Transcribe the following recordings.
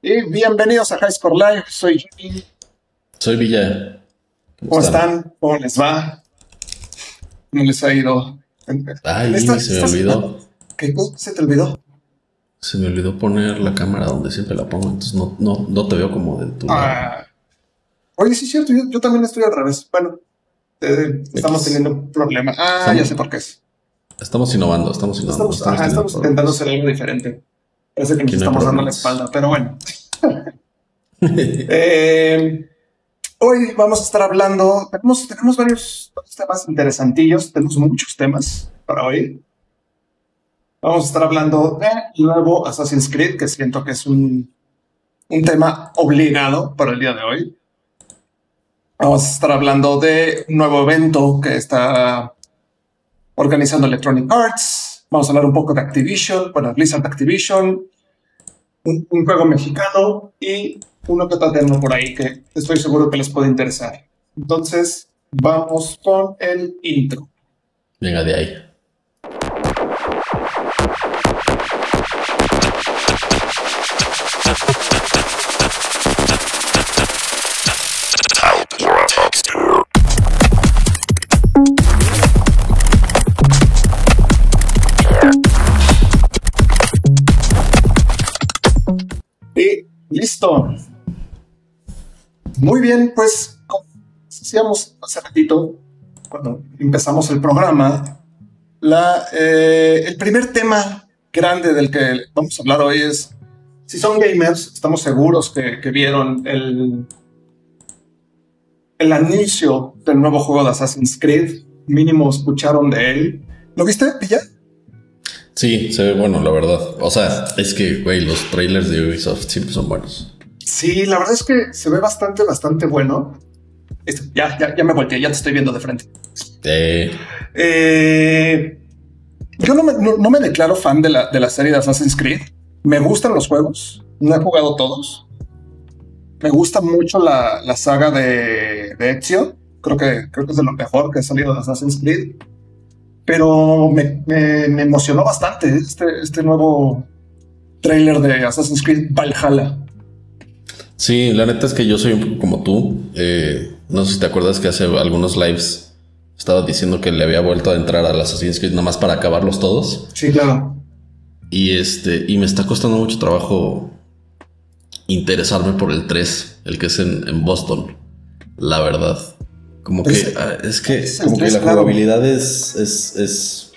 Y bienvenidos a High Score Live. Soy Jimmy. Soy Villa. ¿Cómo, están? ¿Cómo les va? ¿Cómo les ha ido? Ay, se me olvidó. ¿Qué se te olvidó? Se me olvidó poner la cámara donde siempre la pongo, entonces no, no, no te veo como de tu ah. Oye, sí es cierto, yo, también estoy al revés. Bueno, eh, estamos teniendo un problema. Ah, ya sé por qué es. Estamos innovando, estamos innovando. Estamos, estamos intentando hacer algo diferente. Parece que nos estamos dando la espalda, pero bueno. Eh, hoy vamos a estar hablando, tenemos, tenemos varios temas interesantillos, tenemos muchos temas para hoy. Vamos a estar hablando de nuevo Assassin's Creed, que siento que es un, un tema obligado para el día de hoy. Vamos a estar hablando de un nuevo evento que está organizando Electronic Arts. Vamos a hablar un poco de Activision, bueno, Blizzard Activision, un, juego mexicano y uno que está por ahí que estoy seguro que les puede interesar. Entonces, vamos con el intro. Venga de ahí. Listo. Muy bien, pues como decíamos hace ratito, cuando empezamos el programa, eh, el primer tema grande del que vamos a hablar hoy es, si son gamers, estamos seguros que, que vieron el, el anuncio del nuevo juego de Assassin's Creed, mínimo escucharon de él. ¿Lo viste, Pilla? Sí, se ve bueno, la verdad. O sea, es que, güey, los trailers de Ubisoft siempre son buenos. Sí, la verdad es que se ve bastante, bastante bueno. ya, ya, ya me volteé, ya te estoy viendo de frente. Eh, yo no me, no, me, declaro fan de la, de la serie de Assassin's Creed. Me gustan los juegos. No he jugado todos. Me gusta mucho la, la saga de, de Ezio. Creo que, creo que es de lo mejor que ha salido de Assassin's Creed pero me, emocionó bastante este, este nuevo trailer de Assassin's Creed Valhalla. Sí, la neta es que yo soy como tú. Eh, no sé si te acuerdas que hace algunos lives estaba diciendo que le había vuelto a entrar a Assassin's Creed nomás para acabarlos todos. Sí, claro. Y este, y me está costando mucho trabajo interesarme por el 3, el que es en Boston. La verdad. Como que ah, es que, como que la jugabilidad es, es,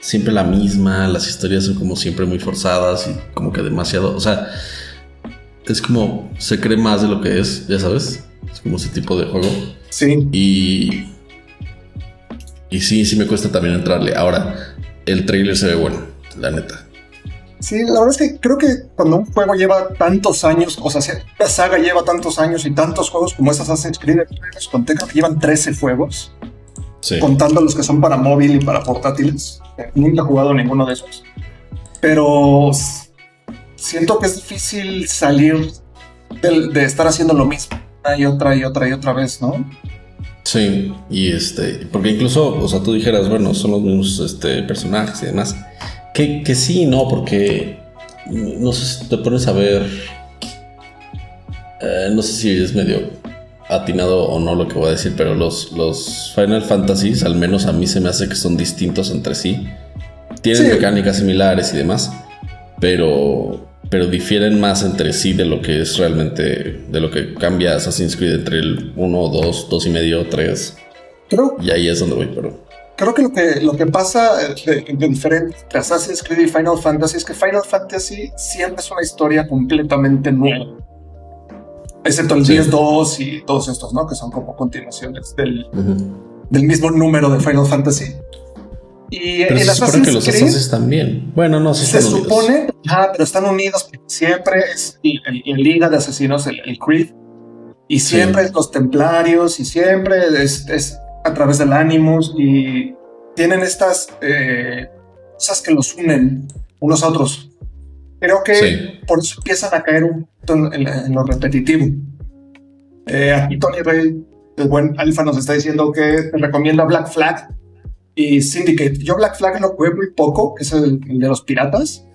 siempre la misma, las historias son como siempre muy forzadas y como que demasiado, o sea, es como se cree más de lo que es, ya sabes, es como ese tipo de juego. Sí. Y y sí, sí me cuesta también entrarle. Ahora, el trailer se ve bueno, la neta. Sí, la verdad es que creo que cuando un juego lleva tantos años, o sea, la saga lleva tantos años y tantos juegos como esas Assassin's Creed, conté que llevan 13 juegos, contando los que son para móvil y para portátiles. Nunca he jugado ninguno de esos. Pero siento que es difícil salir de, estar haciendo lo mismo una y otra y otra y otra vez, ¿no? Sí, y este, porque incluso, o sea, tú dijeras, bueno, son los mismos este, personajes y demás. Que, que sí, no, porque no sé si te pones a ver. Eh, no sé si es medio atinado o no lo que voy a decir, pero los, los Final Fantasies, al menos a mí se me hace que son distintos entre sí. Tienen mecánicas similares y demás, pero, pero difieren más entre sí de lo que es realmente, de lo que cambia Assassin's Creed entre el 1, 2, 2 y medio, 3. Y ahí es donde voy, pero creo que lo que, lo que pasa eh, de, diferente entre Assassin's Creed y Final Fantasy es que Final Fantasy siempre es una historia completamente nueva. Excepto el 10-2 y todos estos, ¿no? Que son como continuaciones del, del mismo número de Final Fantasy. Y pero el se supone que los Assassins también. Bueno, no, se supone, ah, pero están unidos siempre es en liga de asesinos el, Creed. Y siempre es los templarios y siempre es, es a través del Animus y tienen estas eh, cosas que los unen unos a otros. Creo que por eso empiezan a caer un en, lo repetitivo. Eh, aquí Tony Rey, el buen Alfa, nos está diciendo que recomienda Black Flag y Syndicate. Yo Black Flag lo jugué muy poco, que es el, de los piratas.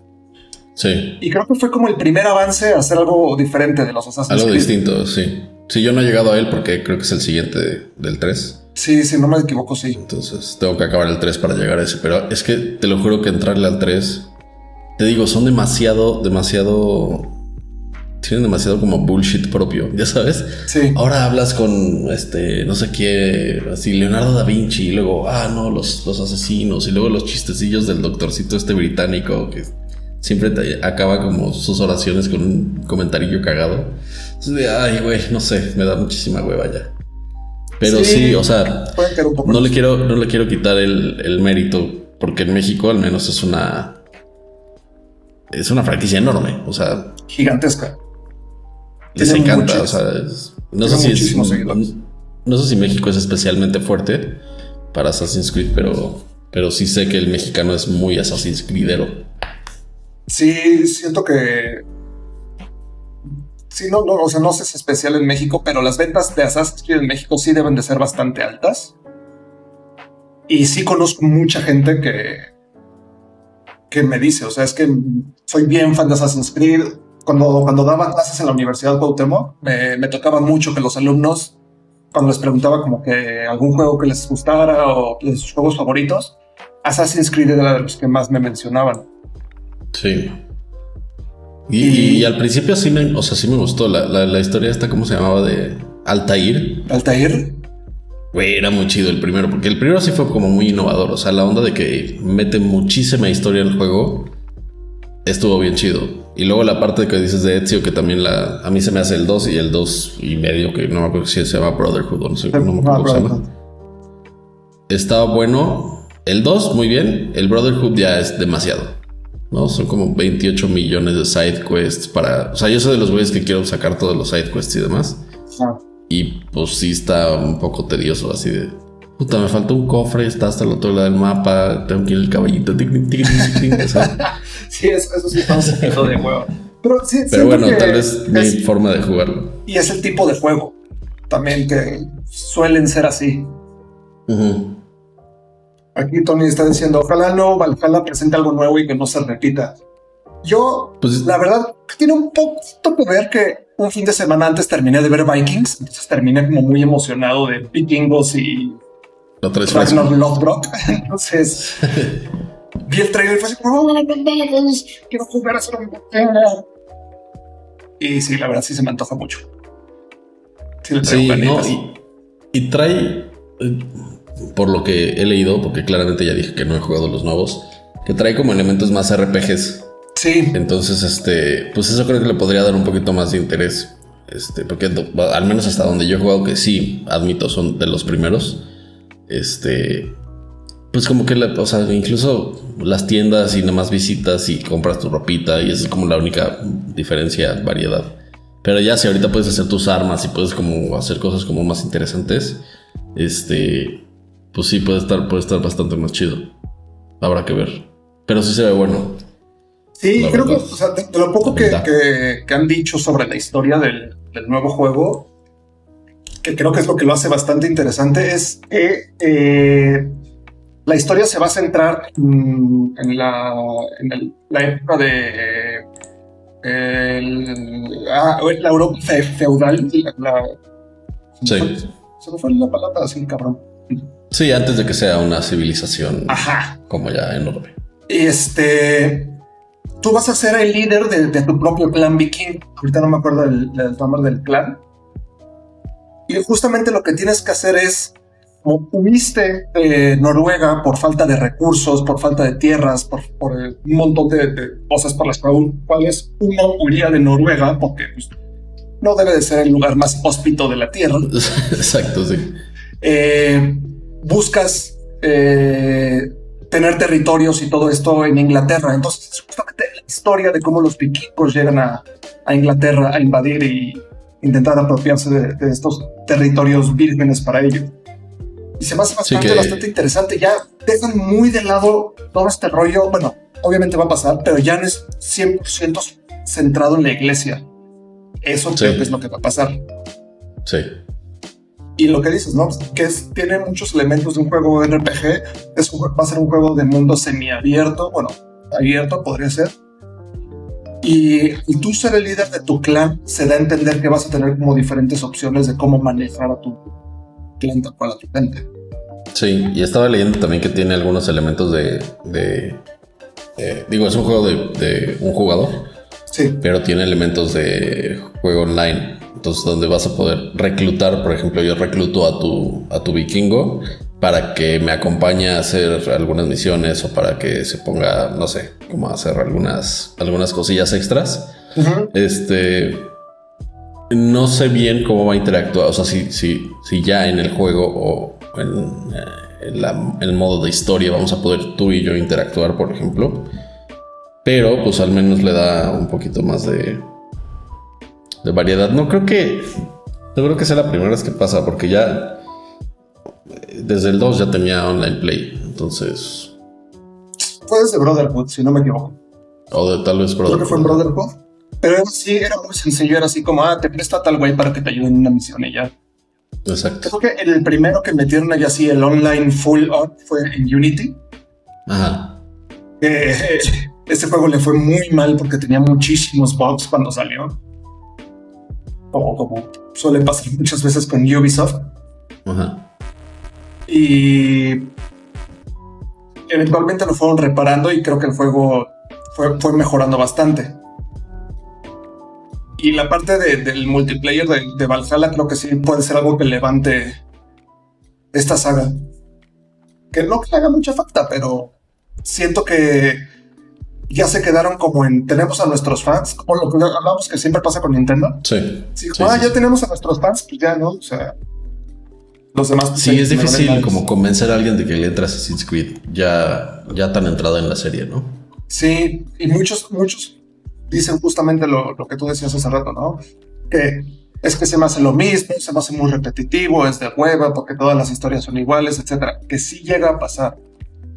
Sí. Y creo que fue como el primer avance a hacer algo diferente de los Assassin's Algo Creed. distinto, sí. Sí, yo no he llegado a él porque creo que es el siguiente del 3. Sí, si no me equivoco, sí. Entonces tengo que acabar el 3 para llegar a ese. Pero es que te lo juro que entrarle al 3, te digo, son demasiado, demasiado. Tienen demasiado como bullshit propio, ya sabes. Sí. Ahora hablas con este, no sé qué, así Leonardo da Vinci, y luego, ah, no, los, los asesinos, y luego los chistecillos del doctorcito este británico que siempre te acaba como sus oraciones con un comentarillo cagado. Entonces, ay, güey, no sé, me da muchísima hueva ya. Pero sí, Sí, o sea, no le quiero, no le quiero quitar el, el mérito, porque en México al menos es una. Es una franquicia enorme. O sea, Gigantesca. les encanta. O sea, es- no, sé si es, no sé si México es especialmente fuerte para Assassin's Creed, pero, pero sí sé que el mexicano es muy Assassin's Creedero. Sí, siento que. Sí, no, no, o sea, no sé si es especial en México, pero las ventas de Assassin's Creed en México sí deben de ser bastante altas. Y sí conozco mucha gente que. que me dice, o sea, es que soy bien fan de Assassin's Creed. Cuando, cuando daba clases en la Universidad Cuauhtémoc, me, me tocaba mucho que los alumnos, cuando les preguntaba como que algún juego que les gustara o de sus juegos favoritos, Assassin's Creed era de los que más me mencionaban. Sí. Y, al principio sí me, o sea, sí me gustó la, la, la historia esta, ¿cómo se llamaba? De Altair. Altair, Güey, era muy chido el primero, porque el primero sí fue como muy innovador. O sea, la onda de que mete muchísima historia en el juego estuvo bien chido. Y luego la parte que dices de Ezio, que también la, a mí se me hace el 2 y el 2 y medio, que no me acuerdo si se llama Brotherhood o no sé, no me acuerdo cómo se llama. Estaba bueno. El 2, muy bien. El Brotherhood ya es demasiado. ¿No? Son como 28 millones de side quests para. O sea, yo soy de los güeyes que quiero sacar todos los side quests y demás. Ah, Y pues sí está un poco tedioso, así de. Puta, me falta un cofre, está hasta el otro lado del mapa, tengo que ir el caballito. tic, tic, tic, Sí, eso, eso sí un poquito de huevo. Pero, sí, pero bueno, tal vez mi es- forma de jugarlo. y es el tipo de juego también que suelen ser así. Ujú. Aquí Tony está diciendo, ojalá no, Valhalla presente algo nuevo y que no se repita. Yo, Pues- la verdad, tiene un poquito que ver que un fin de semana antes terminé de ver Vikings, entonces terminé como muy emocionado de vikingos y fresco. Ragnar Lothbrok. Entonces, vi el trailer y fue así como, "Oh, no quiero jugar a ser un vikingo". Y sí, la verdad sí se me antoja mucho. Sí, Sí, no, y, y trae, eh, por lo que he leído, porque claramente ya dije que no he jugado los nuevos, que trae como elementos más RPGs. Sí, Entonces, este, pues eso creo que le podría dar un poquito más de interés. Este, porque al menos hasta donde yo he jugado, que sí, admito, son de los primeros. Este, pues como que, la- o sea, incluso las tiendas y nomás visitas y compras tu ropita y esa es como la única diferencia, variedad. Pero ya si ahorita puedes hacer tus armas y puedes como hacer cosas como más interesantes, este, pues sí puede estar, puede estar bastante más chido. Habrá que ver. Pero sí se ve bueno. sí, la creo que verdad. o sea, de, de lo poco que, que- que han dicho sobre la historia del, del nuevo juego, que creo que es lo que lo hace bastante interesante, es que eh, la historia se va a centrar en, la, en el- la época de el- ah, la Europa fe- feudal. La, la- Sí. Se me fue la palabra así, cabrón. Sí, antes de que sea una civilización Ajá. como ya enorme. Este. Tú vas a ser el líder de, de tu propio clan viking. Ahorita no me acuerdo del, del nombre del clan. Y justamente lo que tienes que hacer es. Como huiste de Noruega por falta de recursos, por falta de tierras, por, por un montón de, de cosas por las cuales uno huiría de Noruega, porque pues, no debe de ser el lugar más hóspito de la tierra. Exacto, sí. Eh, buscas eh, tener territorios y todo esto en Inglaterra. Entonces, es justamente la historia de cómo los vikingos llegan a, a Inglaterra a invadir y intentar apropiarse de, de estos territorios vírgenes para ello. Y se me hace bastante, que- bastante interesante. Ya dejan muy de lado todo este rollo. Bueno, obviamente va a pasar, pero ya no es 100% centrado en la iglesia. Eso creo Sí. que es lo que va a pasar. Sí. Y lo que dices, ¿no? Que es, tiene muchos elementos de un juego RPG. Es va a ser un juego de mundo semiabierto. Bueno, abierto podría ser. Y, tú ser el líder de tu clan se da a entender que vas a tener como diferentes opciones de cómo manejar a tu clan para tu gente. Sí, y estaba leyendo también que tiene algunos elementos de. digo, es un juego de, un jugador. Sí. Pero tiene elementos de juego online. Entonces, donde vas a poder reclutar, por ejemplo, yo recluto a tu, a tu vikingo para que me acompañe a hacer algunas misiones o para que se ponga, no sé, como a hacer algunas, algunas cosillas extras. Este. No sé bien cómo va a interactuar. O sea, si, si, si ya en el juego o en, eh, el modo de historia vamos a poder tú y yo interactuar, por ejemplo. Pero pues al menos le da un poquito más de, de variedad. No creo que. No creo que sea la primera vez que pasa, porque ya desde el 2 ya tenía online play, entonces. Fue desde Brotherhood, si no me equivoco. O de tal vez Brotherhood. Creo que fue en Brotherhood. Pero sí, era muy sencillo, era así como, ah, te presta tal güey para que te ayude en una misión y ya. Exacto. Creo que el primero que metieron allá así, el online full on, fue en Unity. Ajá. Eh, este juego le fue muy mal porque tenía muchísimos bugs cuando salió. Como, como suele pasar muchas veces con Ubisoft. Ajá y eventualmente lo fueron reparando y creo que el juego fue, fue mejorando bastante. Y la parte del multiplayer de, de, Valhalla creo que sí puede ser algo que levante esta saga. Que no que le haga mucha falta, pero siento que ya se quedaron como en tenemos a nuestros fans, como lo que hablamos que siempre pasa con Nintendo. Sí. ah, ya tenemos a nuestros fans, pues ya no, o sea, los demás. Sí, es difícil como convencer a alguien de que le entre Assassin's Creed ya, ya tan entrada en la serie, ¿no? Sí, y muchos, muchos dicen justamente lo, que tú decías hace rato, ¿no? Que es que se me hace lo mismo, se me hace muy repetitivo, es de hueva, porque todas las historias son iguales, etcétera. Que sí llega a pasar.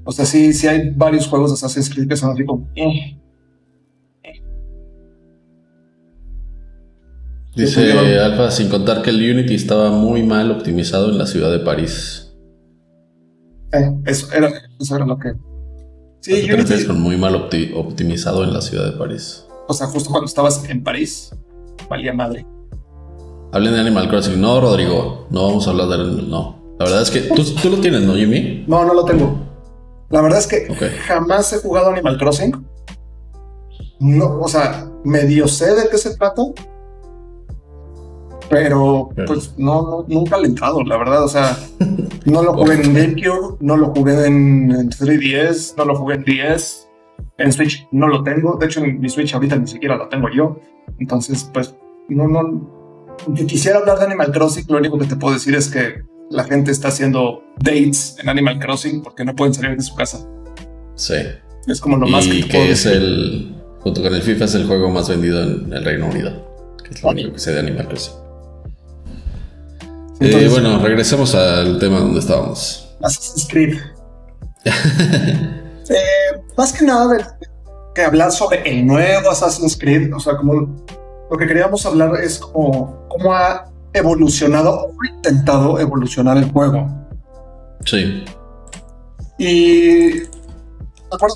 O sea, sí, sí hay varios juegos de Assassin's Creed que son así como. Eh, Dice Alfa, sin contar que el Unity estaba muy mal optimizado en la ciudad de París. Eh, eso, era, eso era lo que. Sí, Unity. con muy mal optimizado en la ciudad de París. O sea, justo cuando estabas en París, valía madre. Hablen de Animal Crossing. No, Rodrigo, no vamos a hablar de. No. La verdad es que tú, tú lo tienes, ¿no, Jimmy? No, no lo tengo. La verdad es que jamás he jugado Animal Crossing. No, o sea, medio sé de qué se trata, pero pues no, nunca le he entrado, la verdad. O sea, no lo jugué en GameCube, no lo jugué en, 3DS, no lo jugué en 10. En Switch no lo tengo. De hecho, en mi Switch ahorita ni siquiera lo tengo yo. Entonces, pues, no, no. Yo quisiera hablar de Animal Crossing, lo único que te puedo decir es que la gente está haciendo dates en Animal Crossing porque no pueden salir de su casa. Sí. Es como lo más que, que es el, junto con el FIFA, es el juego más vendido en el Reino Unido. Que es lo único que sé de Animal Crossing. Eh, bueno, regresemos al tema donde estábamos. Assassin's Creed. Eh, más que nada que hablar sobre el nuevo Assassin's Creed, o sea, como lo que queríamos hablar es como cómo ha evolucionado o intentado evolucionar el juego. Sí. Y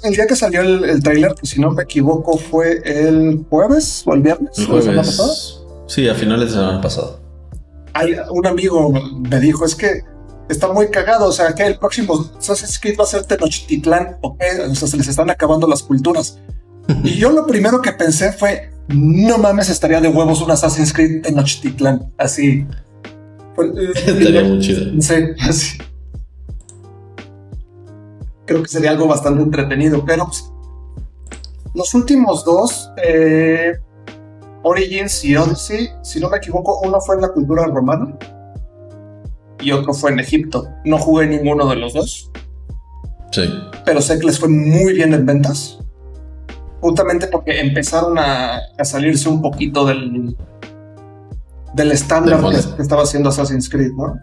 que el día que salió el, el tráiler, que si no me equivoco fue el jueves o el viernes. El jueves. Sí, a finales de semana pasado un amigo me dijo, es que está muy cagado, o sea, que el próximo Assassin's Creed va a ser Tenochtitlán, o sea, se les están acabando las culturas. y yo lo primero que pensé fue, no mames, estaría de huevos un Assassin's Creed Tenochtitlán, así. estaría muy chido. Sí, así. Creo que sería algo bastante entretenido, pero pues, los últimos dos, eh, Origins y Odyssey, si no me equivoco, uno fue en la cultura romana y otro fue en Egipto. No jugué ninguno de los dos. Sí. Pero sé que les fue muy bien en ventas. Justamente porque empezaron a, salirse un poquito del, del estándar que, estaba haciendo Assassin's Creed, ¿no?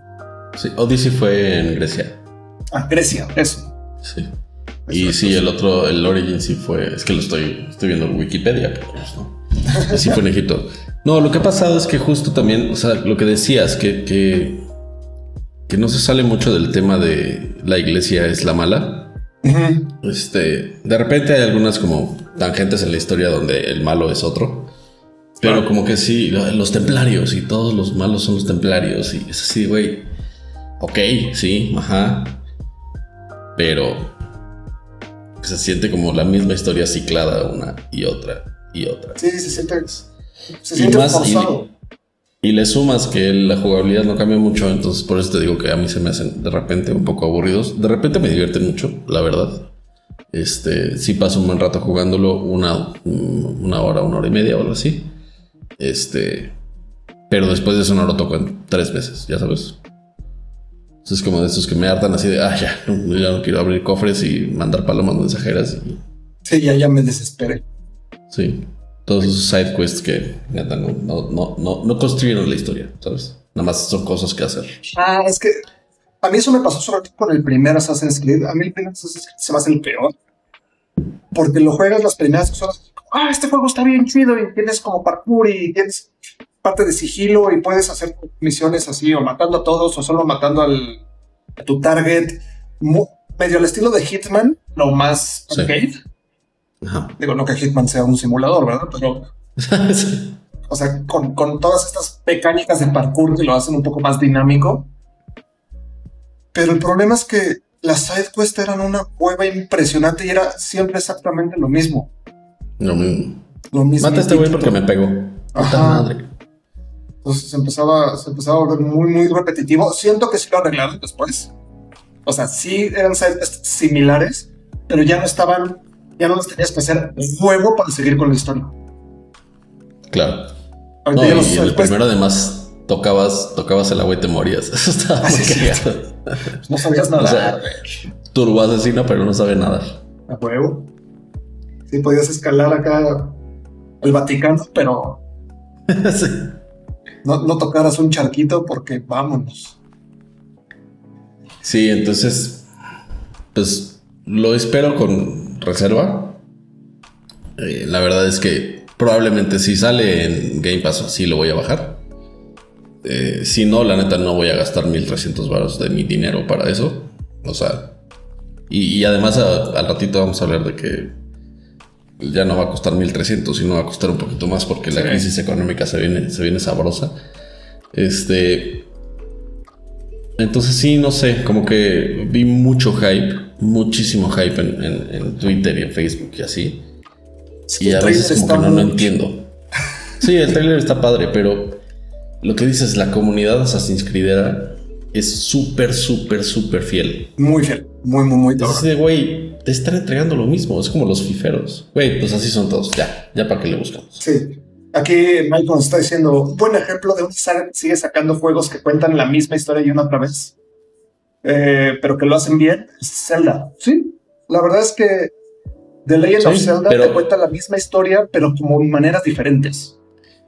Sí, Odyssey fue en Grecia. Ah, Grecia, eso. Sí. y sí, el otro, el Origin sí fue. Es que lo estoy, estoy viendo en Wikipedia, pero ¿no? Así fue en Egipto. No, lo que ha pasado es que justo también, o sea, lo que decías, que, que, no se sale mucho del tema de la iglesia es la mala. Este, de repente hay algunas como tangentes en la historia donde el malo es otro. Pero como que sí, los templarios y todos los malos son los templarios. Y es así, güey. Ok, sí, ajá. Pero se siente como la misma historia ciclada una y otra y otra. Sí, se siente, se siente forzado. Y, le sumas que la jugabilidad no cambia mucho, entonces por eso te digo que a mí se me hacen de repente un poco aburridos. De repente me divierten mucho, la verdad. Este, sí paso un buen rato jugándolo, una, una hora, una hora y media o algo así. Este, pero después de eso no lo toco en tres veces, ya sabes. Es como de estos que me hartan así de, ah, ya ya no quiero abrir cofres y mandar palomas mensajeras. Y... Sí, ya, ya me desesperé. Sí, todos esos side quests que neta no, no, no, no, construyeron la historia, ¿sabes? Nada más son cosas que hacer. Ah, es que a mí eso me pasó sobre todo con el primer Assassin's Creed. A mí el primer Assassin's Creed se me hace el peor. Porque lo juegas las primeras horas. Ah, este juego está bien chido y tienes como parkour y tienes parte de sigilo y puedes hacer misiones así o matando a todos o solo matando al, a tu target. medio al estilo de Hitman, lo más arcade. Digo, no que Hitman sea un simulador, ¿verdad? Pero... O sea, con, con, todas estas mecánicas de parkour que lo hacen un poco más dinámico. Pero el problema es que las side quests eran una cueva impresionante y era siempre exactamente lo mismo. Lo mismo. Lo mismo. Mata a este güey porque me pegó. Puta madre. Entonces se empezaba, se empezaba a volver muy, muy repetitivo. Siento que sí lo arreglaron después. O sea, sí eran similares, pero ya no estaban, ya no los tenías que hacer juego para seguir con la historia. Claro. No, y, el primero además tocabas, tocabas el agua y te morías. Eso estaba ah, muy No sabías nada. O sea, turbo asesino, pero no sabe nadar. A juego. Sí, podías escalar acá el Vaticano, pero. sí no, no tocaras un charquito porque vámonos. Sí, entonces, pues lo espero con reserva. Eh, la verdad es que probablemente si sale en Game Pass, sí lo voy a bajar. Eh, si no, la neta no voy a gastar 1300 baros de mi dinero para eso. O sea, y, además al ratito vamos a hablar de que ya no va a costar 1300, sino va a costar un poquito más porque la crisis económica se viene, se viene sabrosa. Este. Entonces sí, no sé, como que vi mucho hype, muchísimo hype en, Twitter y en Facebook y así. y a veces como que no, no entiendo. Sí, el trailer está padre, pero lo que dices, la comunidad Assassin's es súper, súper, súper fiel. Muy fiel, muy, muy, muy. Entonces, güey, te están entregando lo mismo. Es como los fiferos. Güey, pues así son todos. Ya, ya para qué le buscamos. Sí. Aquí Michael nos está diciendo, buen ejemplo de un que sigue sacando juegos que cuentan la misma historia y una otra vez, eh, pero que lo hacen bien, es Zelda. Sí, la verdad es que The Legend of Zelda te cuenta la misma historia, pero como maneras diferentes.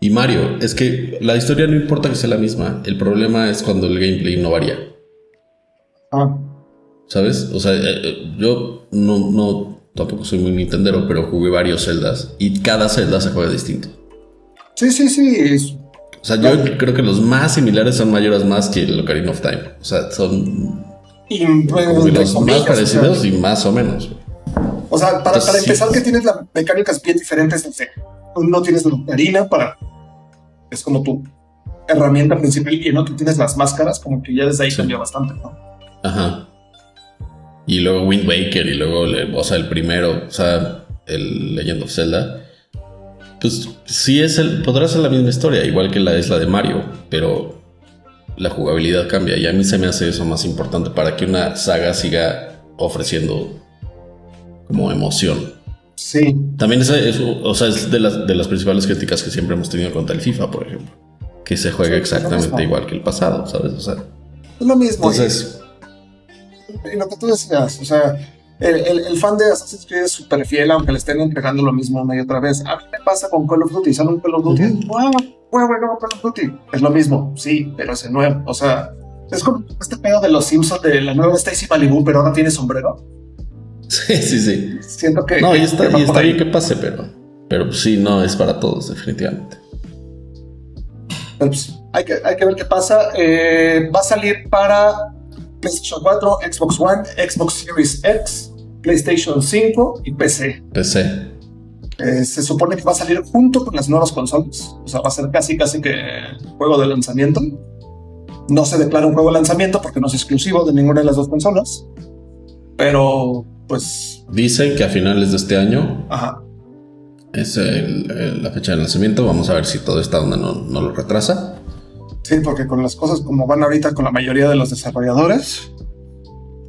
Y Mario, es que la historia no importa que sea la misma, el problema es cuando el gameplay no varía. Ah. ¿Sabes? O sea, eh, eh, yo no, no, tampoco soy muy Nintendero, pero jugué varios Zeldas y cada Zelda se juega distinto. Sí, sí, sí. O sea, yo creo que los más similares son mayores más que el Ocarina of Time. O sea, son y, los más parecidos y más o menos. O sea, para, para empezar, que tienes las mecánicas bien diferentes. No tienes la Ocarina para. Es como tu herramienta principal y en otro tienes las máscaras, como que ya desde ahí cambia bastante, ¿no? Ajá. Y luego Wind Waker y luego, o sea, el primero, o sea, el Legend of Zelda pues sí es el, podrá ser la misma historia, igual que la isla de Mario, pero la jugabilidad cambia y a mí se me hace eso más importante para que una saga siga ofreciendo como emoción. Sí. También es, o sea, es de las, de las principales críticas que siempre hemos tenido contra el FIFA, por ejemplo. Que se juega exactamente igual que el pasado, ¿sabes? O sea, es lo mismo. Entonces, y lo que tú decías, o sea, el, fan de Assassin's Creed es súper fiel, aunque le estén entregando lo mismo una y otra vez. A mí me pasa con Call of Duty. Sale un Call of Duty. nuevo Call of Duty. Es lo mismo, sí, pero es nuevo. O sea, es como este pedo de los Simpsons de la nueva Stacy Malibu, pero ahora tiene sombrero. Sí, sí, sí. Siento que. No, y está, bien que pase, pero. Pero pues sí, no es para todos, definitivamente. Pues, hay, que, hay que ver qué pasa. Eh, va a salir para PlayStation 4, Xbox One, Xbox Series X, PlayStation 5 y PC. PC. Eh, se supone que va a salir junto con las nuevas consolas. O sea, va a ser casi, casi que juego de lanzamiento. No se declara un juego de lanzamiento porque no es exclusivo de ninguna de las dos consolas. Pero, pues. Dicen que a finales de este año. Ajá. Es la fecha de lanzamiento. Vamos a ver si todo esta onda no, no lo retrasa. Sí, porque con las cosas como van ahorita con la mayoría de los desarrolladores.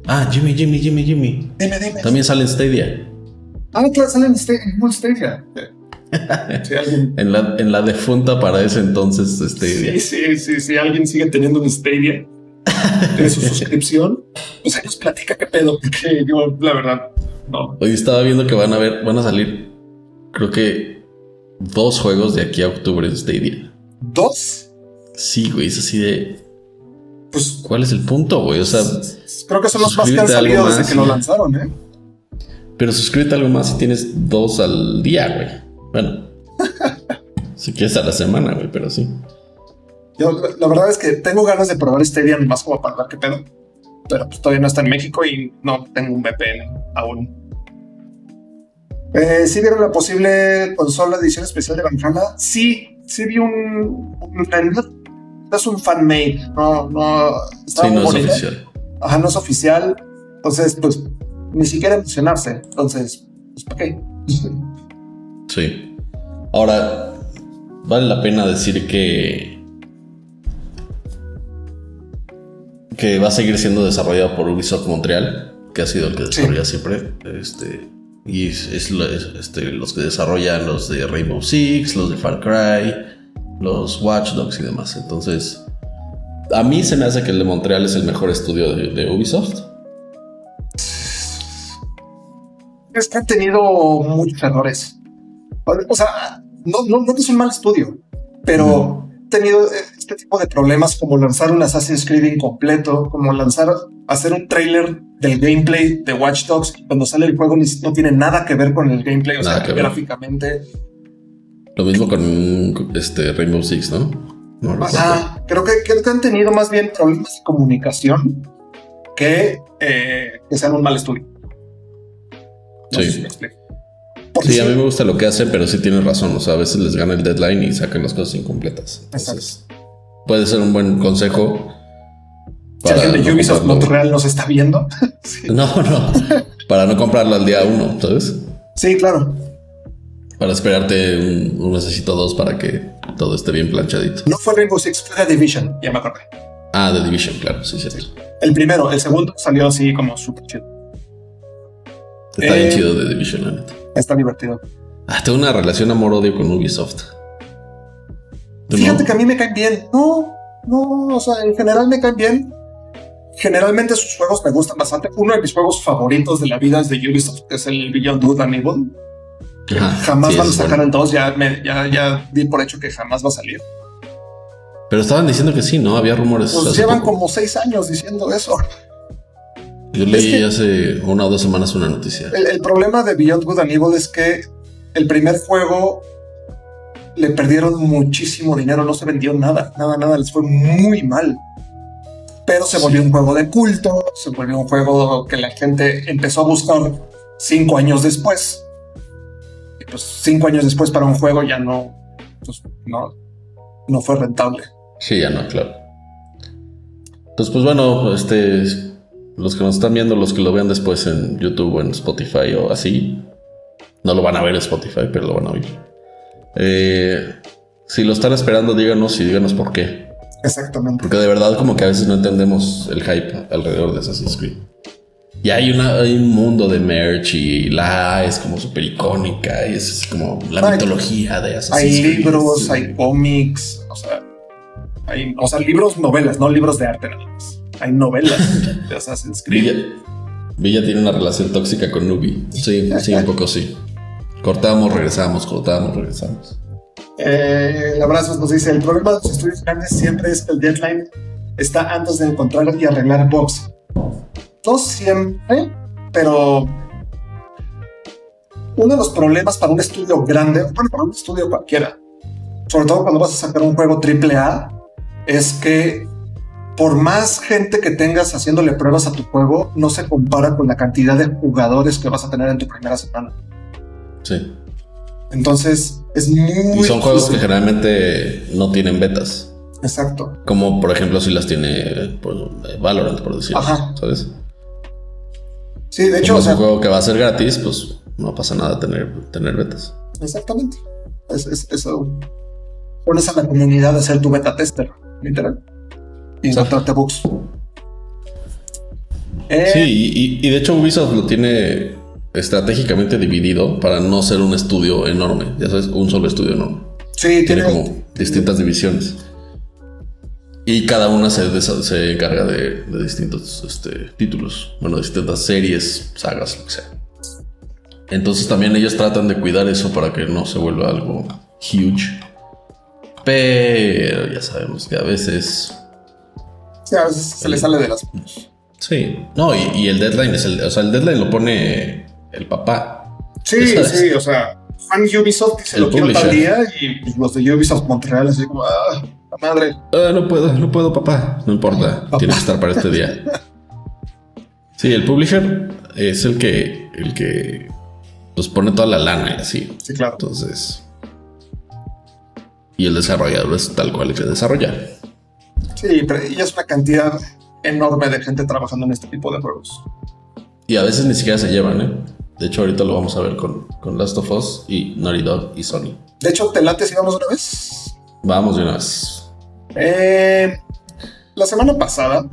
Ah, Jimmy, Jimmy, Jimmy, Jimmy. Dime, dime. También sale en Stadia. Ah, claro, sale en, Stadia. en, la, en la defunta para ese entonces Stadia. Sí, sí, sí, sí. Alguien sigue teniendo un Stadia de su suscripción. Pues ahí nos platica qué pedo. Que yo, la verdad, no. Hoy estaba viendo que van a ver, van a salir, creo que dos juegos de aquí a octubre en Stadia. ¿Dos? Sí, güey, es así de. Pues. ¿Cuál es el punto, güey? O sea. Creo que son los más que han salido desde que lo lanzaron, ¿eh? Pero suscríbete algo más si tienes dos al día, güey. Bueno. si quieres a la semana, güey, pero sí. Yo, la verdad es que tengo ganas de probar este día más como para ver qué pedo. Pero pues todavía no está en México y no tengo un VPN aún. Eh, ¿Sí vieron la posible consola edición especial de Valhalla? Sí, sí vi un, un es un fan-made, no, no, sí, no es oficial. Ajá, no es oficial. Entonces, pues, ni siquiera emocionarse. Entonces, pues, ¿para qué? sí. Ahora, vale la pena decir que. Que va a seguir siendo desarrollado por Ubisoft Montreal, que ha sido el que desarrolla siempre. Este. Y es, este, los que desarrollan los de Rainbow Six, los de Far Cry, los Watch Dogs y demás. Entonces, a mí se me hace que el de Montreal es el mejor estudio de, Ubisoft. Es que han tenido muchos errores. O sea, no, no, es un mal estudio, pero han tenido este tipo de problemas como lanzar un Assassin's Creed incompleto, como lanzar, hacer un trailer del gameplay de Watch Dogs y cuando sale el juego no tiene nada que ver con el gameplay, o sea, gráficamente lo mismo con este Rainbow Six, ¿no? ah, creo que, creo que han tenido más bien problemas de comunicación que eh, que sean un mal estudio. sí. sí, a mí me gusta lo que hacen, pero sí tienes razón. O sea, a veces les gana el deadline y sacan las cosas incompletas. Entonces, puede ser un buen consejo. Si alguien de Ubisoft Montreal nos está viendo. No, no. para no comprarlo al día uno, ¿sabes? Sí, claro. Para esperarte un, un necesito dos para que todo esté bien planchadito. No fue Rainbow Six, fue The Division, ya me acordé. Ah, The Division, claro, sí, cierto. El primero, el segundo salió así como súper chido. Está bien eh, chido The Division, la neta. Está divertido. Ah, tengo una relación amor-odio con Ubisoft. Fíjate que a mí me caen bien. No, no, o sea, en general me caen bien. Generalmente sus juegos me gustan bastante. Uno de mis juegos favoritos de la vida es de Ubisoft, que es el Beyond Good and Evil jamás van a sacar el 2, ya, ya, ya di por hecho que jamás va a salir. Pero estaban diciendo que sí, ¿no? Había rumores. Pues llevan como seis años diciendo eso. Yo leí hace una o dos semanas una noticia. El, problema de Beyond Good and Evil es que el primer juego le perdieron muchísimo dinero, no se vendió nada, nada, nada, les fue muy mal. Pero se volvió un juego de culto, se volvió un juego que la gente empezó a buscar cinco años después pues cinco años después para un juego ya no, pues, no, no fue rentable. Sí, ya no, claro. Entonces, pues bueno, este, los que nos están viendo, los que lo vean después en YouTube o en Spotify o así, no lo van a ver en Spotify, pero lo van a oír. Eh, si lo están esperando, díganos y díganos por qué. Exactamente. Porque de verdad como que a veces no entendemos el hype alrededor de Assassin's Creed. Y hay, una, hay un mundo de merch y la es como súper icónica y es como la mitología de Assassin's Hay libros, hay cómics, o sea, hay, o sea, libros, novelas, no libros de arte nada más. Hay novelas de Assassin's Creed. Villa, tiene una relación tóxica con Nubi. Sí, sí, un poco sí. Cortamos, regresamos, cortamos, regresamos. Eh, el abrazo nos dice, el problema de los estudios grandes siempre es que el deadline está antes de encontrar y arreglar bugs no siempre, pero uno de los problemas para un estudio grande, bueno, para un estudio cualquiera, sobre todo cuando vas a sacar un juego AAA, es que por más gente que tengas haciéndole pruebas a tu juego, no se compara con la cantidad de jugadores que vas a tener en tu primera semana. Sí. Entonces, es muy. Y son juegos que generalmente no tienen betas. Exacto. Como por ejemplo, si las tiene pues, Valorant, por decirlo. Ajá. ¿Sabes? Sí, de hecho. Es un juego que va a ser gratis, pues no pasa nada tener, tener betas. Exactamente. Es, es, eso. Pones a la comunidad a ser tu beta tester, literal. Y encontrarte bugs. Eh, sí, y, y, de hecho Ubisoft lo tiene estratégicamente dividido para no ser un estudio enorme. Ya sabes, un solo estudio enorme. Sí, tiene, como distintas divisiones. Y cada una se, se encarga de, de distintos este, títulos. Bueno, distintas series, sagas, lo que sea. Entonces también ellos tratan de cuidar eso para que no se vuelva algo huge. Pero ya sabemos que a veces. Sí, a veces se le sale de las manos. Sí, no, y, el deadline es el. O sea, el deadline lo pone el papá. Sí, sí, o sea, Juan Ubisoft que se lo quiere tal día y los de Ubisoft Montreal así como, ah, la madre. Ah, no puedo, no puedo, papá. No importa, tiene que estar para este día. Sí, el publisher es el que, el que pues pone toda la lana y así. Sí, claro. Entonces. Y el desarrollador es tal cual el que desarrolla. Sí, pero y es una cantidad enorme de gente trabajando en este tipo de juegos. Y a veces ni siquiera se llevan, ¿eh? De hecho, ahorita lo vamos a ver con, con Last of Us y Naughty Dog y Sony. De hecho, ¿te late si vamos una vez? Vamos de una vez. Eh, la semana pasada,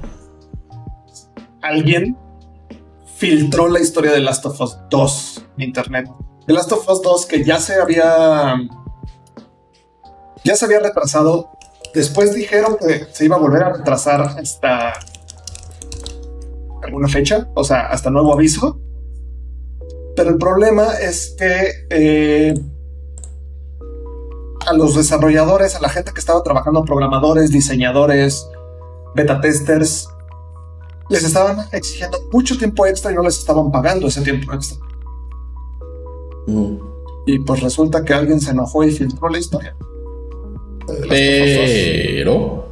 alguien filtró la historia de Last of Us 2 en internet. The Last of Us 2 que ya se había ya se había retrasado. Después dijeron que se iba a volver a retrasar hasta alguna fecha, o sea, hasta nuevo aviso. Pero el problema es que eh, a los desarrolladores, a la gente que estaba trabajando, programadores, diseñadores, beta testers, les estaban exigiendo mucho tiempo extra y no les estaban pagando ese tiempo extra. Mm. Y pues resulta que alguien se enojó y filtró la historia. Pero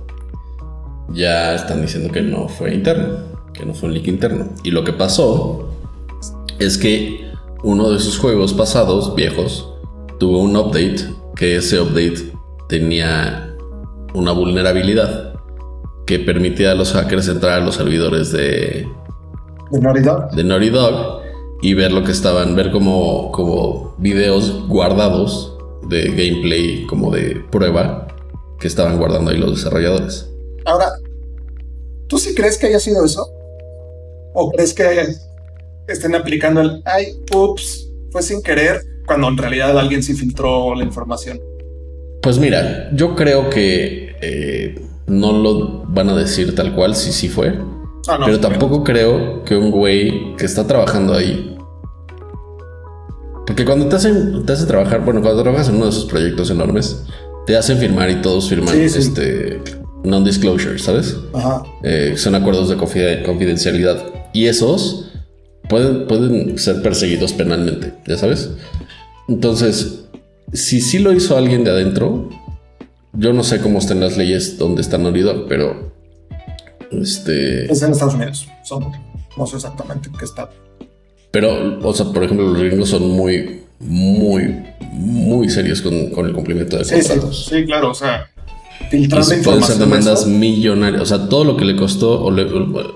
ya están diciendo que no fue interno, que no fue un leak interno. Y lo que pasó es que uno de sus juegos pasados, viejos, tuvo un update, que ese update tenía una vulnerabilidad que permitía a los hackers entrar a los servidores de, de Naughty Dog. De Naughty Dog y ver lo que estaban, ver como, como videos guardados de gameplay, como de prueba, que estaban guardando ahí los desarrolladores. Ahora, ¿tú sí crees que haya sido eso? ¿O crees que estén aplicando el, ay, ups, fue sin querer, cuando en realidad alguien sí filtró la información? Pues mira, yo creo que eh, no lo van a decir tal cual si sí fue. Ah, pero tampoco creo que un güey que está trabajando ahí. Porque cuando te hacen, te hacen trabajar, bueno, cuando trabajas en uno de esos proyectos enormes, te hacen firmar y todos firman este non-disclosure, ¿sabes? Ajá. Eh, son acuerdos de confidencialidad. Y esos pueden, pueden ser perseguidos penalmente, ¿ya sabes? Entonces, si sí lo hizo alguien de adentro, yo no sé cómo están las leyes donde está Naughty pero. Este. Es en Estados Unidos. Son, no sé exactamente qué está. Pero, o sea, por ejemplo, los gringos son muy, muy, muy serios con, el cumplimiento de contratos. Sí, claro, o sea. Filtrando información. Pueden ser demandas millonarias. O sea, todo lo que le costó, o le,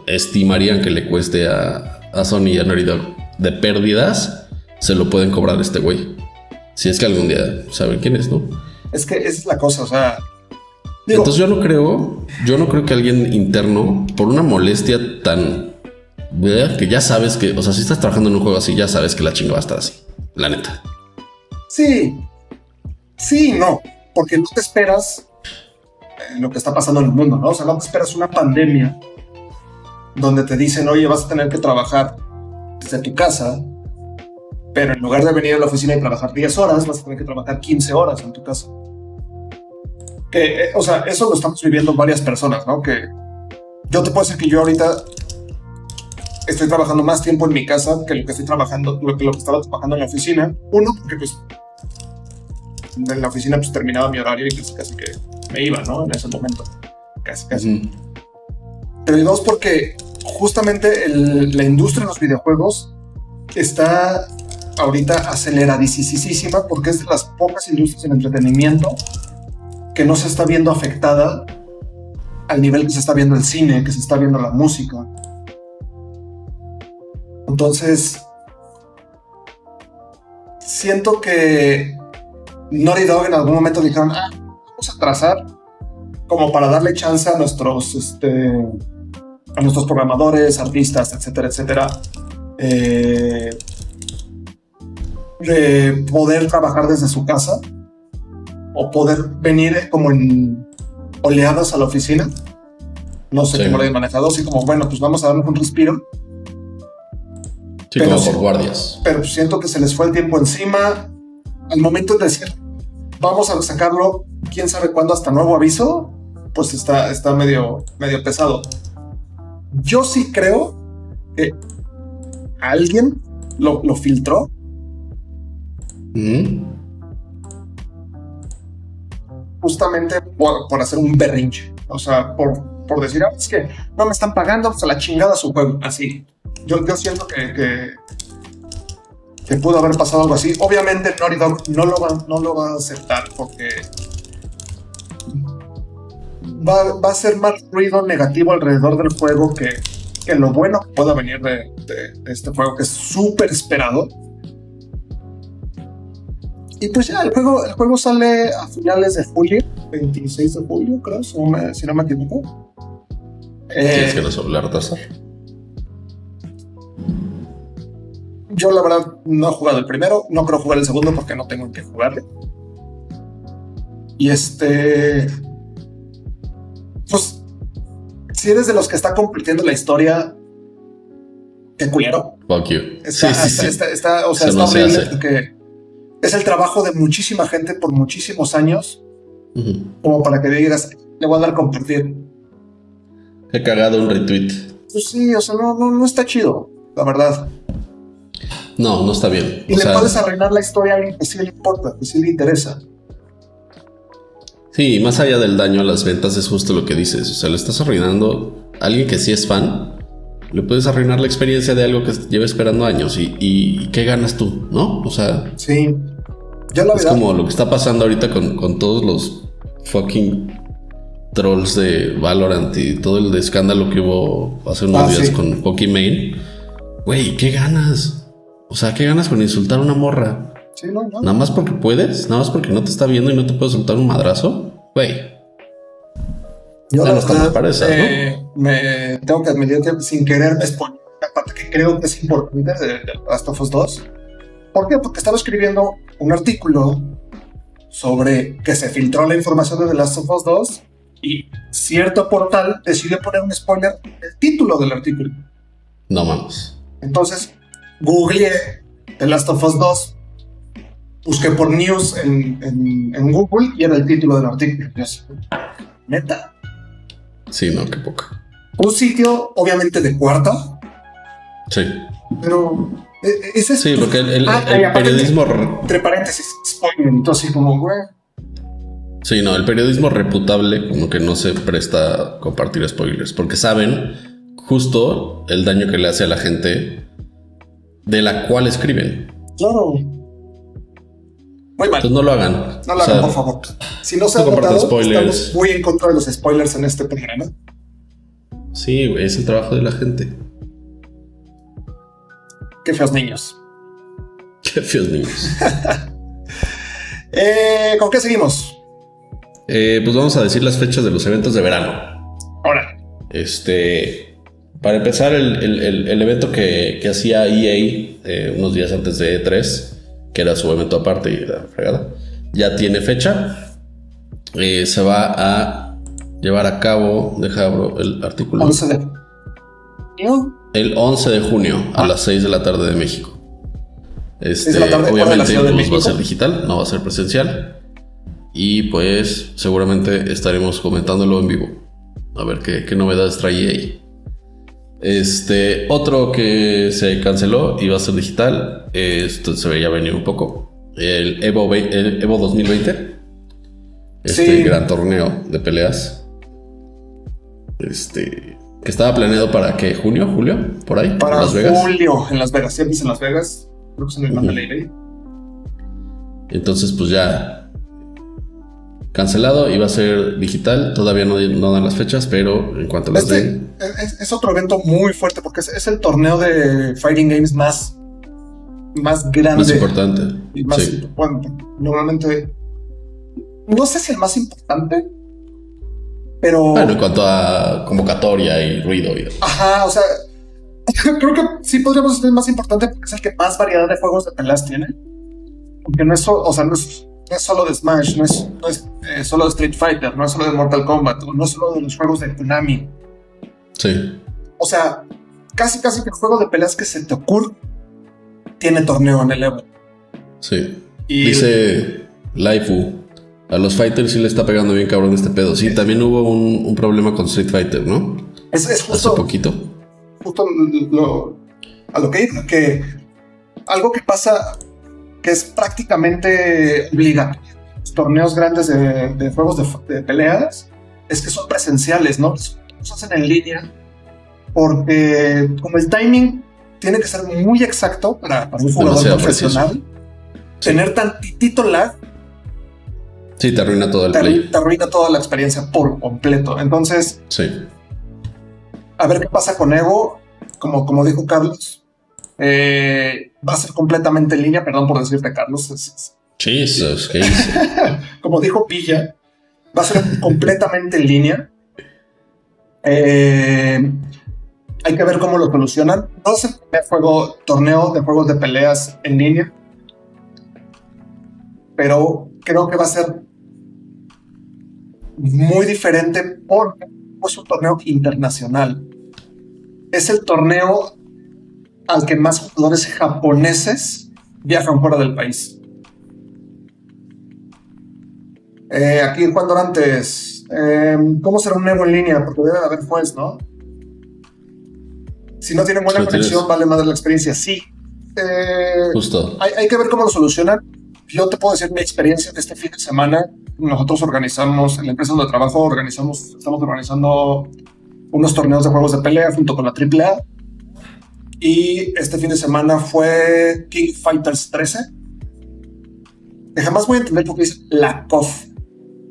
estimarían que le cueste a, a Sony y a Naughty de pérdidas, se lo pueden cobrar a este güey. Si es que algún día saben quién es, ¿no? Es que esa es la cosa, o sea. Entonces yo no creo, yo no creo que alguien interno, por una molestia tan que ya sabes que, o sea, si estás trabajando en un juego así, ya sabes que la chinga va a estar así. La neta. Sí. Sí, no. Porque no te esperas eh, lo que está pasando en el mundo, ¿no? O sea, no te esperas una pandemia donde te dicen, oye, vas a tener que trabajar desde tu casa pero en lugar de venir a la oficina y trabajar 10 horas, vas a tener que trabajar 15 horas en tu casa. Que, eh, o sea, eso lo estamos viviendo varias personas, ¿no? Que yo te puedo decir que yo ahorita estoy trabajando más tiempo en mi casa que lo que estoy trabajando, lo que, lo que estaba trabajando en la oficina. Uno, porque pues en la oficina pues terminaba mi horario y casi, casi que me iba, ¿no? En ese momento. Casi, casi. Pero dos, porque justamente la industria de los videojuegos está ahorita aceleradísima porque es de las pocas industrias en entretenimiento que no se está viendo afectada al nivel que se está viendo el cine, que se está viendo la música. Entonces, siento que Naughty Dog en algún momento dijeron, ah, vamos a trazar como para darle chance a nuestros, este, a nuestros programadores, artistas, etcétera, etcétera, eh, de poder trabajar desde su casa o poder venir como en oleadas a la oficina. No sé cómo lo hayan manejado, así como, bueno, pues vamos a darnos un respiro. Sí, pero, por guardias. Pero siento que se les fue el tiempo encima. Al momento de decir, vamos a sacarlo, quién sabe cuándo, hasta nuevo aviso, pues está, está medio, medio pesado. Yo sí creo que alguien lo, lo filtró. Mm. Justamente por, por, hacer un berrinche. O sea, por, por decir, ah, es que no me están pagando, pues a la chingada su juego. Así. Yo, yo siento que, que, que, pudo haber pasado algo así. Obviamente Naughty Dog no lo va, no lo va a aceptar porque va, va, a ser más ruido negativo alrededor del juego que, que lo bueno que pueda venir de, de, este juego que es súper esperado. Y pues ya, el juego, el juego sale a finales de julio, 26 de julio, creo, si no me, si no me equivoco. ¿Tienes que nos hablar, Tazar? Yo, la verdad, no he jugado el primero, no creo jugar el segundo porque no tengo que jugarle. Y este pues, si eres de los que está compartiendo la historia, qué culero. Fuck you. Está, sí, sí, sí. Está, o sea, está horrible porque es el trabajo de muchísima gente por muchísimos años, como para que digas, le voy a dar compartir. He cagado un retweet. Pues sí, o sea, no, no, no está chido, la verdad. No, no está bien. Y le puedes arruinar la historia a alguien que sí le importa, que sí le interesa. Sí, más allá del daño a las ventas es justo lo que dices. O sea, le estás arruinando a alguien que sí es fan. Le puedes arruinar la experiencia de algo que lleva esperando años. ¿Y, qué ganas tú? ¿No? O sea. Sí. Yo la es como lo que está pasando ahorita con, todos los fucking trolls de Valorant y todo el escándalo que hubo hace unos ah, días con Pokimane. Güey, ¿qué ganas? O sea, ¿qué ganas con insultar a una morra? Nada más porque puedes, nada más porque no te está viendo y no te puedes soltar un madrazo. Güey. Yo no eh, me tengo que admitir que sin querer me spoiler, aparte que creo que es importante de, Last of Us 2. ¿Por qué? Porque estaba escribiendo un artículo sobre que se filtró la información de The Last of Us 2 y cierto portal decidió poner un spoiler el título del artículo. No mames. Entonces, googleé The Last of Us 2 busqué por news en, en, Google y era el título del artículo. Neta. Sí, no, qué poca. Un sitio, obviamente, de cuarta. Sí. Pero e, e, ese es. Sí, porque el, ah, periodismo. Entre paréntesis, spoiler, entonces, como, güey. Sí, no, el periodismo reputable, como que no se presta a compartir spoilers, porque saben justo el daño que le hace a la gente de la cual escriben. Claro. Muy mal. Entonces no lo hagan. No lo hagan, por favor. Si no se han notado, estamos muy en contra de los spoilers en este programa. Sí, güey, es el trabajo de la gente. Qué feos niños. Qué feos niños. eh, ¿Con qué seguimos? Eh, pues vamos a decir las fechas de los eventos de verano. Ahora. Este. Para empezar, el, evento que, hacía EA eh, unos días antes de E3 que era su evento aparte y la fregada, ya tiene fecha. Eh, se va a llevar a cabo, deja abro el artículo. 11 de El 11 de junio a ah. las 6 de la tarde de México. Este, obviamente pues, va a ser digital, no va a ser presencial. Y pues seguramente estaremos comentándolo en vivo. A ver qué, qué novedades trae ahí. Este, otro que se canceló y va a ser digital, esto se veía venir un poco. El Evo, el Evo 2020. Este gran torneo de peleas. Este. Que estaba planeado para qué, junio, julio, por ahí. Para Las Vegas. julio, en Las Vegas, siempre en Las Vegas. Creo que en el Mandalay Entonces, pues ya cancelado, iba a ser digital, todavía no, no dan las fechas, pero en cuanto las este den... Es, otro evento muy fuerte porque es, el torneo de Fighting Games más, más grande. Más importante. Y más importante. Normalmente, no sé si el más importante, pero... Bueno, en cuanto a convocatoria y ruido. Y... Ajá, o sea, creo que sí podríamos decir el más importante porque es el que más variedad de juegos de peleas tiene. Porque no es, o sea, no es no es solo de Smash, no es, eh, solo de Street Fighter, no es solo de Mortal Kombat, no es solo de los juegos de Konami. Sí. O sea, casi casi que el juego de peleas que se te ocurre tiene torneo en el Evo. Sí. Dice Laifu. A los fighters sí le está pegando bien cabrón este pedo. Sí, también hubo un, problema con Street Fighter, ¿no? Es, es justo. Hace poquito. Justo a lo que iba, que algo que pasa que es prácticamente obligatorio. Los torneos grandes de, juegos de, peleas es que son presenciales, ¿no? Los hacen en línea porque como el timing tiene que ser muy exacto para, un jugador profesional, tener tantitito lag Sí, te arruina todo el play. Te arruina toda la experiencia por completo. Entonces, sí. A ver qué pasa con Evo. Como, como dijo Carlos, eh, va a ser completamente en línea, perdón por decirte, Carlos. Jesus, Como dijo Pilla, va a ser completamente en línea. Eh, hay que ver cómo lo solucionan. No es el primer juego, torneo de juegos de peleas en línea, pero creo que va a ser muy diferente porque es un torneo internacional. Es el torneo al que más jugadores japoneses viajan fuera del país. Eh, aquí Juan Dorantes, eh, ¿cómo será un nuevo en línea? Porque debe haber juez, ¿no? Si no tienen buena conexión, vale más la experiencia. Sí. Eh, Justo. Hay, que ver cómo lo solucionan. Yo te puedo decir mi experiencia de este fin de semana. Nosotros organizamos, en la empresa donde trabajo, organizamos, estamos organizando unos torneos de juegos de pelea junto con la AAA y este fin de semana fue King Fighters 13. Que jamás voy a entender por qué dice la COF.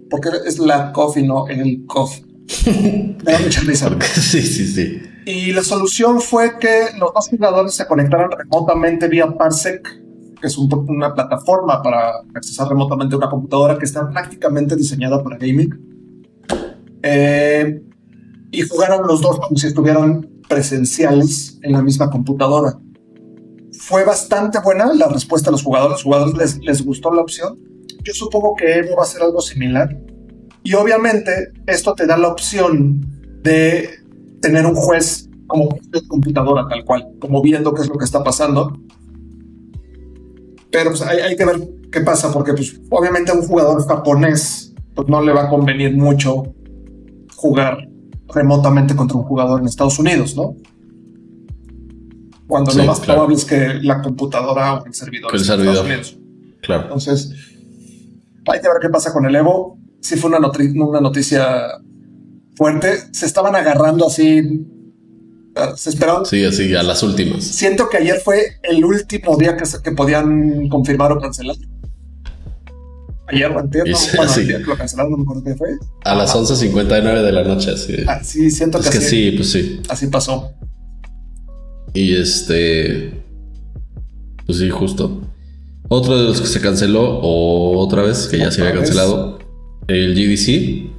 Porque es la COF y no el COF. Me da mucha risa. sí, sí, sí. Y la solución fue que los dos jugadores se conectaran remotamente vía Parsec, que es una plataforma para accesar remotamente a una computadora que está prácticamente diseñada para gaming. Eh, y jugaron los dos como si estuvieran presenciales en la misma computadora. Fue bastante buena la respuesta de los jugadores. Los jugadores les, les gustó la opción. Yo supongo que Evo va a ser algo similar. Y obviamente esto te da la opción de tener un juez como computadora tal cual, como viendo qué es lo que está pasando. Pero pues, hay, hay, que ver qué pasa, porque pues, obviamente a un jugador japonés pues, no le va a convenir mucho jugar remotamente contra un jugador en Estados Unidos, ¿no? Cuando lo más probable es que la computadora o el servidor. El servidor. Claro. Entonces, hay que ver qué pasa con el Evo. Sí fue una, una noticia fuerte. Se estaban agarrando así. Se esperaban. Sí, así, a las últimas. Siento que ayer fue el último día que, que podían confirmar o cancelar. Ayer o antes, no, bueno, sí. lo cancelaron, no me acuerdo qué fue. A las 11.59 de la noche, así. Ah, sí, siento que, es que sí, pues sí. Así pasó. Y este. Pues sí, justo. Otro de los que se canceló, o otra vez, que ya se había cancelado, el GDC.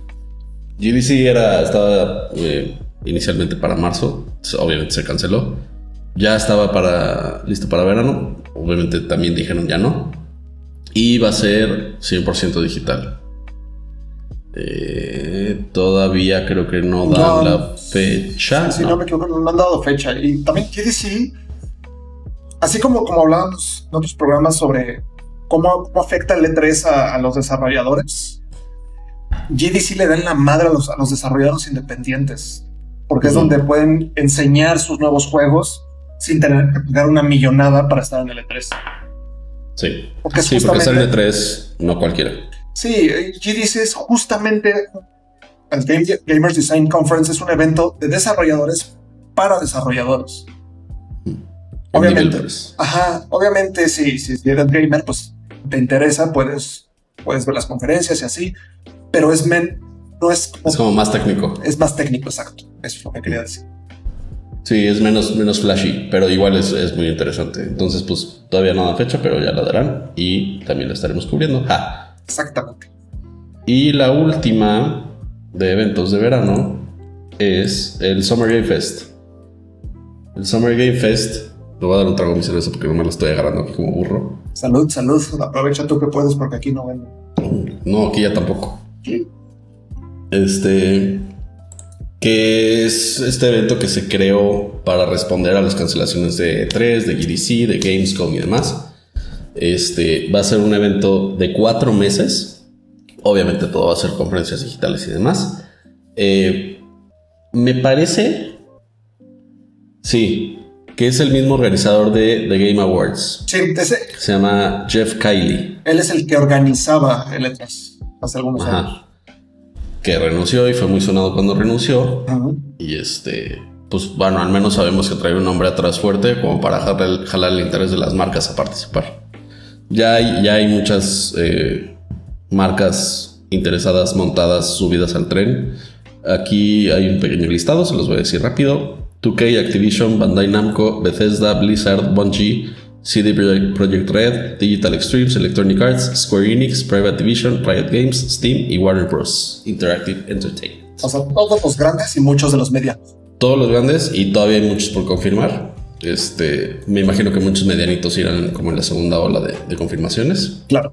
GDC era, estaba eh, inicialmente para marzo, obviamente se canceló. Ya estaba para listo para verano, obviamente también dijeron ya no y va a ser 100% digital. Eh, todavía creo que no dan la fecha. Si no. me equivoco, no han dado fecha. Y también GDC, así como, como hablábamos en otros programas sobre cómo, afecta el E3 a, los desarrolladores, GDC le dan la madre a los, a los desarrolladores independientes, porque es donde pueden enseñar sus nuevos juegos sin tener que pagar una millonada para estar en el E3. Sí. Porque sí, porque sale de tres, no cualquiera. Sí, GDC es justamente el Gamers Design Conference es un evento de desarrolladores para desarrolladores. Obviamente, ajá, obviamente si, si eres gamer, pues te interesa, puedes, puedes ver las conferencias y así, pero es men, no es como, es como más técnico. Es más técnico, exacto. Eso es lo que quería decir. Sí, es menos, menos flashy, pero igual es, es muy interesante. Entonces, pues todavía no da fecha, pero ya la darán y también la estaremos cubriendo. Exactamente. Y la última de eventos de verano es el Summer Game Fest. El Summer Game Fest le voy a dar un trago a mi cerveza porque no me lo estoy agarrando aquí como burro. Salud, salud. Aprovecha tú que puedes porque aquí no ven. No, aquí ya tampoco. Este. Que es este evento que se creó para responder a las cancelaciones de E3, de GDC, de Gamescom y demás. Este va a ser un evento de cuatro meses. Obviamente todo va a ser conferencias digitales y demás. Eh, me parece. Sí, que es el mismo organizador de The Game Awards. Sí, ese. Se llama Jeff Kiley. Él es el que organizaba el E3 hace algunos años. Que renunció y fue muy sonado cuando renunció. Y este, pues bueno, al menos sabemos que trae un nombre atrás fuerte como para jalar el, interés de las marcas a participar. Ya hay, ya hay muchas eh, marcas interesadas, montadas, subidas al tren. Aquí hay un pequeño listado, se los voy a decir rápido. 2K, Activision, Bandai Namco, Bethesda, Blizzard, Bungie, CD Projekt Red, Digital Extremes, Electronic Arts, Square Enix, Private Division, Riot Games, Steam y Warner Bros. Interactive Entertainment. O sea, todos los grandes y muchos de los medianos. Todos los grandes y todavía hay muchos por confirmar. Este, me imagino que muchos medianitos irán como en la segunda ola de, de confirmaciones. Claro.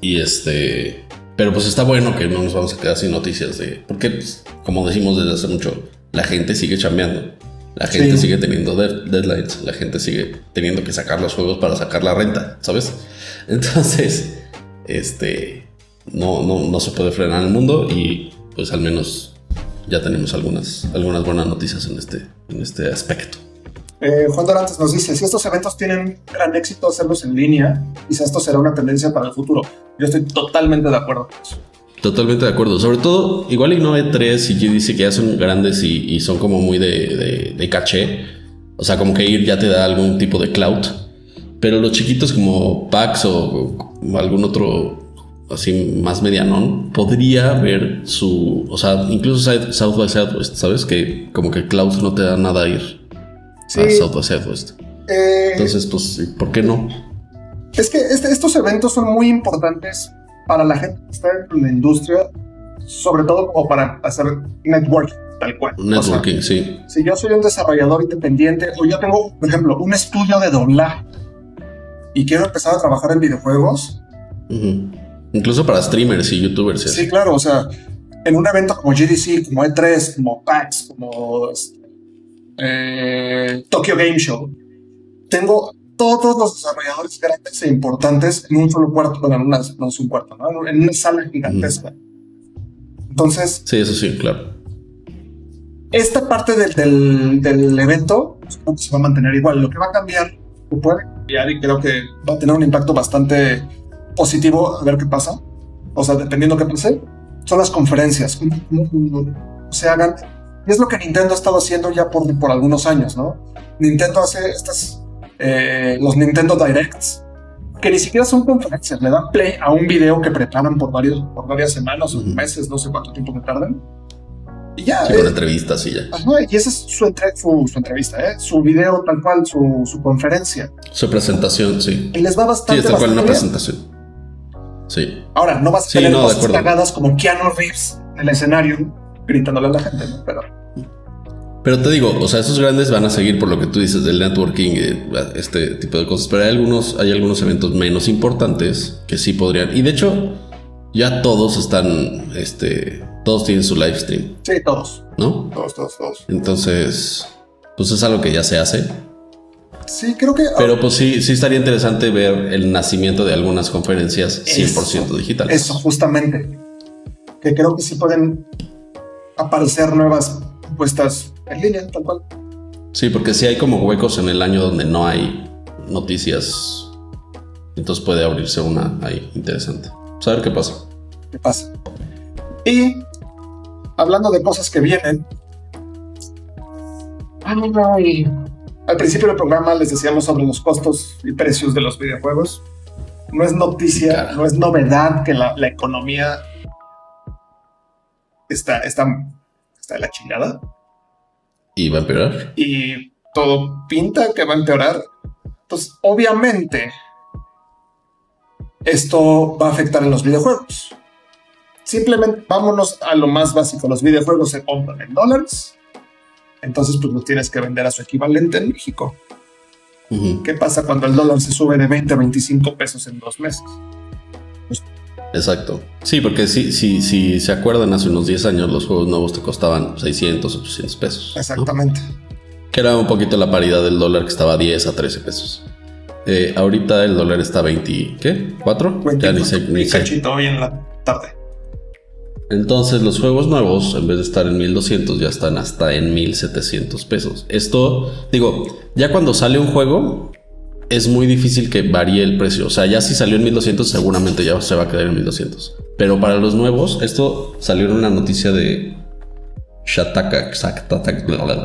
Y este, pero pues está bueno que no nos vamos a quedar sin noticias de, porque pues, como decimos desde hace mucho, la gente sigue chambeando. La gente sigue teniendo deadlines, la gente sigue teniendo que sacar los juegos para sacar la renta, ¿sabes? Entonces, este, no, no, se puede frenar el mundo y pues al menos ya tenemos algunas, algunas buenas noticias en este, en este aspecto. Eh, Juan Dorantes nos dice, si estos eventos tienen gran éxito hacerlos en línea, quizás esto será una tendencia para el futuro. Yo estoy totalmente de acuerdo con eso. Totalmente de acuerdo. Sobre todo, igual y no E3 y dice que ya son grandes y, son como muy de, caché. O sea, como que ir ya te da algún tipo de cloud. Pero los chiquitos como PAX o, algún otro así más medianón, podría ver su. O sea, incluso South by Southwest, ¿sabes? Que como que cloud no te da nada a ir a South by Southwest. Eh, Entonces, pues, ¿por qué no? Es que este, estos eventos son muy importantes para la gente que está en la industria, sobre todo como para hacer networking, tal cual. Networking, sí. Si yo soy un desarrollador independiente o yo tengo, por ejemplo, un estudio de doblaje y quiero empezar a trabajar en videojuegos. Incluso para streamers y youtubers. Sí, claro, o sea, en un evento como GDC, como E3, como PAX, como eh, Tokyo Game Show, tengo todos los desarrolladores grandes e importantes en un solo cuarto, bueno, en una, no es un cuarto, ¿no? En una sala gigantesca. Entonces. Sí, eso sí, claro. Esta parte del, del, evento pues, se va a mantener igual. Lo que va a cambiar, o puede cambiar, y creo que va a tener un impacto bastante positivo, a ver qué pasa. O sea, dependiendo qué pase, son las conferencias. Se hagan. Y es lo que Nintendo ha estado haciendo ya por, por algunos años, ¿no? Nintendo hace estas eh, los Nintendo Directs, que ni siquiera son conferencias, le dan play a un video que preparan por, varios, por varias semanas o meses, no sé cuánto tiempo me tardan. Y ya. Sí, con entrevistas y ya. y esa es su, su, entrevista, ¿eh? su video tal cual, su, su, conferencia. Su presentación, sí. Y les va bastante. Sí, es tal cual una presentación. Sí. Ahora, no vas a tener cosas cagadas como Keanu Reeves en el escenario gritándole a la gente, ¿no? Pero. Pero te digo, o sea, esos grandes van a seguir por lo que tú dices del networking, este tipo de cosas. Pero hay algunos, hay algunos eventos menos importantes que sí podrían. Y de hecho, ya todos están, este, todos tienen su live stream. Sí, todos. ¿No? Todos, todos, todos. Entonces, pues es algo que ya se hace. Sí, creo que. Pero pues sí, sí estaría interesante ver el nacimiento de algunas conferencias 100% digitales. Eso, justamente. Que creo que sí pueden aparecer nuevas puestas en línea, tal cual. Sí, porque si hay como huecos en el año donde no hay noticias, entonces puede abrirse una ahí interesante. Saber qué pasa. ¿Qué pasa? Y hablando de cosas que vienen. Al principio del programa les decíamos sobre los costos y precios de los videojuegos. No es noticia, no es novedad que la, economía está, está, está de la chingada. ¿Y va a empeorar? Y todo pinta que va a empeorar. Pues obviamente esto va a afectar en los videojuegos. Simplemente vámonos a lo más básico. Los videojuegos se compran en dólares. Entonces, pues los tienes que vender a su equivalente en México. ¿Qué pasa cuando el dólar se sube de 20 a 25 pesos en dos meses? Pues, Exacto. Sí, porque si, si, si se acuerdan, hace unos 10 años los juegos nuevos te costaban 600, 800 pesos. Exactamente. Que era un poquito la paridad del dólar que estaba a 10 a 13 pesos. Eh, ahorita el dólar está a 20, ¿qué? ¿4? ya ni sé. Ni cachito hoy en la tarde. Entonces los juegos nuevos, en vez de estar en 1200, ya están hasta en 1700 pesos. Esto, digo, ya cuando sale un juego, es muy difícil que varíe el precio. O sea, ya si salió en 1200, seguramente ya se va a quedar en 1200. Pero para los nuevos, esto salió en una noticia de Shataka,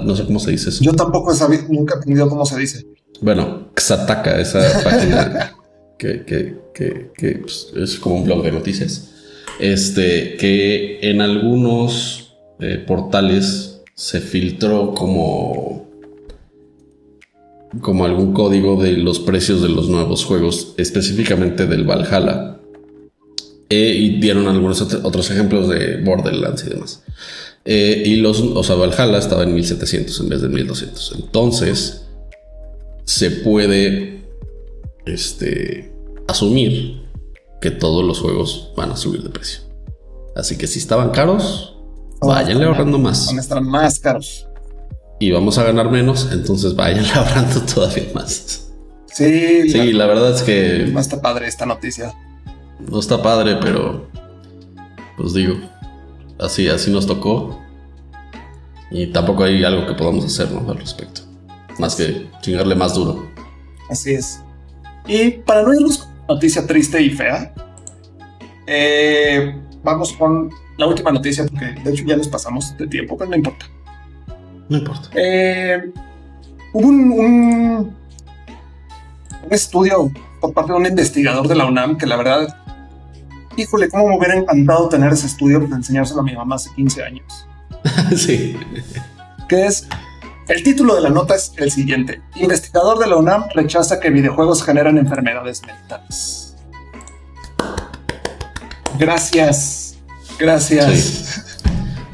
no sé cómo se dice eso. Yo tampoco he sabido, nunca he entendido cómo se dice. Bueno, Xataka, esa página que, pues, es como un blog de noticias. Este, que en algunos eh, portales se filtró como como algún código de los precios de los nuevos juegos, específicamente del Valhalla. Eh, y dieron algunos otros ejemplos de Borderlands y demás. Eh, y los, o sea, Valhalla estaba en 1700 en vez de 1200. Entonces, se puede este, asumir que todos los juegos van a subir de precio. Así que si estaban caros, váyanle ahorrando más. Van a estar más caros. Y vamos a ganar menos, entonces vayan ahorrando todavía más. Sí, sí, la, verdad es que. No está padre esta noticia. No está padre, pero. Pues digo, así, así nos tocó. Y tampoco hay algo que podamos hacer al respecto. Más que chingarle más duro. Así es. Y para no irnos noticia triste y fea, eh, vamos con la última noticia, porque de hecho ya nos pasamos de tiempo, pero no importa. No importa. Eh, hubo un, un, estudio por parte de un investigador de la UNAM que la verdad, híjole, cómo me hubiera encantado tener ese estudio para enseñárselo a mi mamá hace 15 años. sí. Que es el título de la nota es el siguiente. Investigador de la UNAM rechaza que videojuegos generan enfermedades mentales. Gracias. Gracias.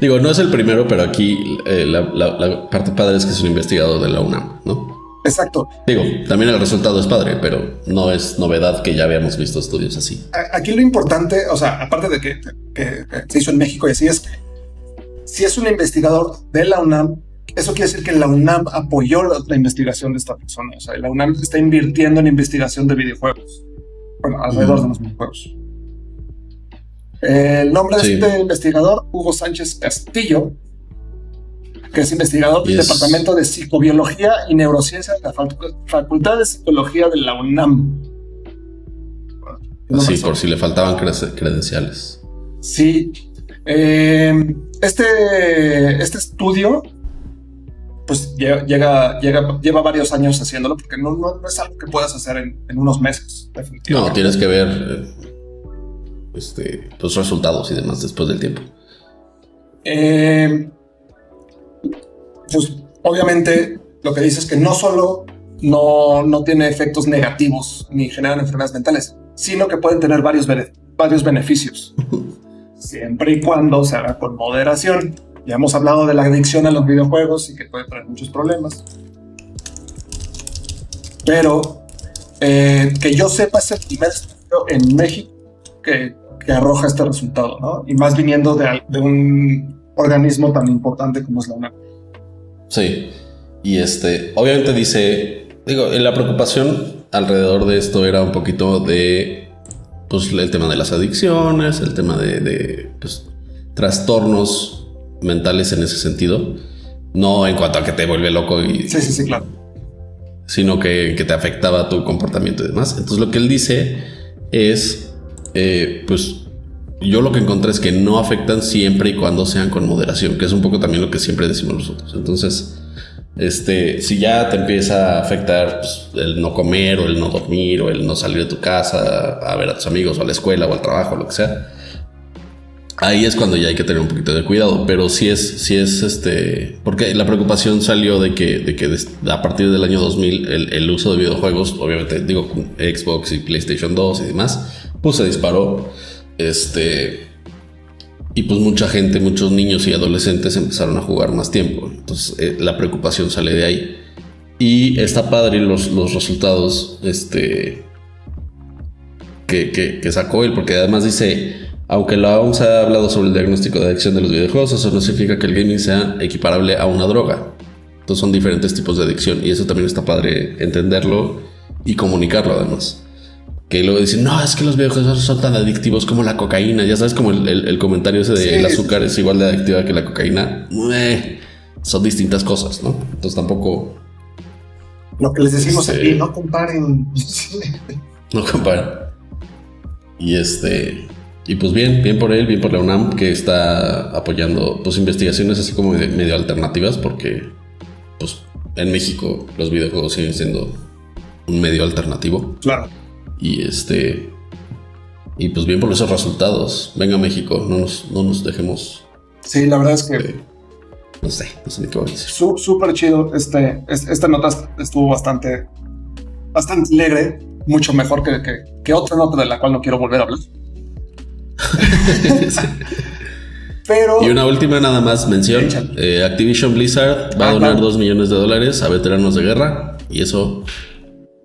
Digo, no es el primero, pero aquí eh, la, parte padre es que es un investigador de la UNAM, ¿no? Exacto. Digo, también el resultado es padre, pero no es novedad que ya habíamos visto estudios así. Aquí lo importante, o sea, aparte de que, que se hizo en México y así es, si es un investigador de la UNAM, eso quiere decir que la UNAM apoyó la, investigación de esta persona. O sea, la UNAM está invirtiendo en investigación de videojuegos. Bueno, alrededor de los videojuegos. El nombre de este investigador, Hugo Sánchez Castillo, que es investigador del Departamento de Psicobiología y Neurociencia de la Facultad de Psicología de la UNAM. sí, por si le faltaban credenciales. Sí. Eh, este, este estudio pues llega, llega, lleva varios años haciéndolo porque no, no, es algo que puedas hacer en, unos meses. No, tienes que ver eh, este, los resultados y demás después del tiempo. Eh, pues obviamente lo que dice es que no solo no, no tiene efectos negativos ni generan enfermedades mentales, sino que pueden tener varios, varios beneficios. siempre y cuando se haga con moderación. Ya hemos hablado de la adicción a los videojuegos y que puede traer muchos problemas. Pero eh, que yo sepa es el primer estudio en México que, que, arroja este resultado, ¿no? Y más viniendo de, de un organismo tan importante como es la UNAM. Sí, y este, obviamente dice, digo, la preocupación alrededor de esto era un poquito de, pues, el tema de las adicciones, el tema de, de pues, trastornos mentales en ese sentido. No en cuanto a que te vuelve loco y. Sí, sí, sí, claro. Sino que, te afectaba tu comportamiento y demás. Entonces, lo que él dice es: eh, pues yo lo que encontré es que no afectan siempre y cuando sean con moderación, que es un poco también lo que siempre decimos nosotros. Entonces, este, si ya te empieza a afectar pues, el no comer o el no dormir o el no salir de tu casa a ver a tus amigos o a la escuela o al trabajo, lo que sea, ahí es cuando ya hay que tener un poquito de cuidado. Pero si es, si es este, porque la preocupación salió de que, de que a partir del año 2000 el, el uso de videojuegos, obviamente digo Xbox y PlayStation 2 y demás, pues se disparó. Este, y pues mucha gente, muchos niños y adolescentes empezaron a jugar más tiempo. Entonces eh, la preocupación sale de ahí. Y está padre los, los resultados este, que, que, sacó él, porque además dice, aunque la OMS ha hablado sobre el diagnóstico de adicción de los videojuegos, eso no significa que el gaming sea equiparable a una droga. Entonces son diferentes tipos de adicción y eso también está padre entenderlo y comunicarlo además que luego dicen, no, es que los videojuegos son tan adictivos como la cocaína. Ya sabes, como el, comentario ese de el azúcar es igual de adictiva que la cocaína. son distintas cosas, ¿no? Entonces tampoco. Lo que les decimos este, aquí, no comparen. no comparen. Y este. Y pues bien, bien por él, bien por la UNAM, que está apoyando pues investigaciones así como medio alternativas, porque pues en México los videojuegos siguen siendo un medio alternativo. Claro. Y este. Y pues bien por esos resultados. Venga México, no nos, no nos dejemos. Sí, la verdad es que. no sé, no sé ni qué voy a decir. Súper chido. Este, esta nota estuvo bastante. Bastante alegre. Mucho mejor que, que, otra nota de la cual no quiero volver a hablar. Pero. Y una última nada más mención. Eh, Activision Blizzard va a ah, donar 2 millones de dólares a veteranos de guerra. Y eso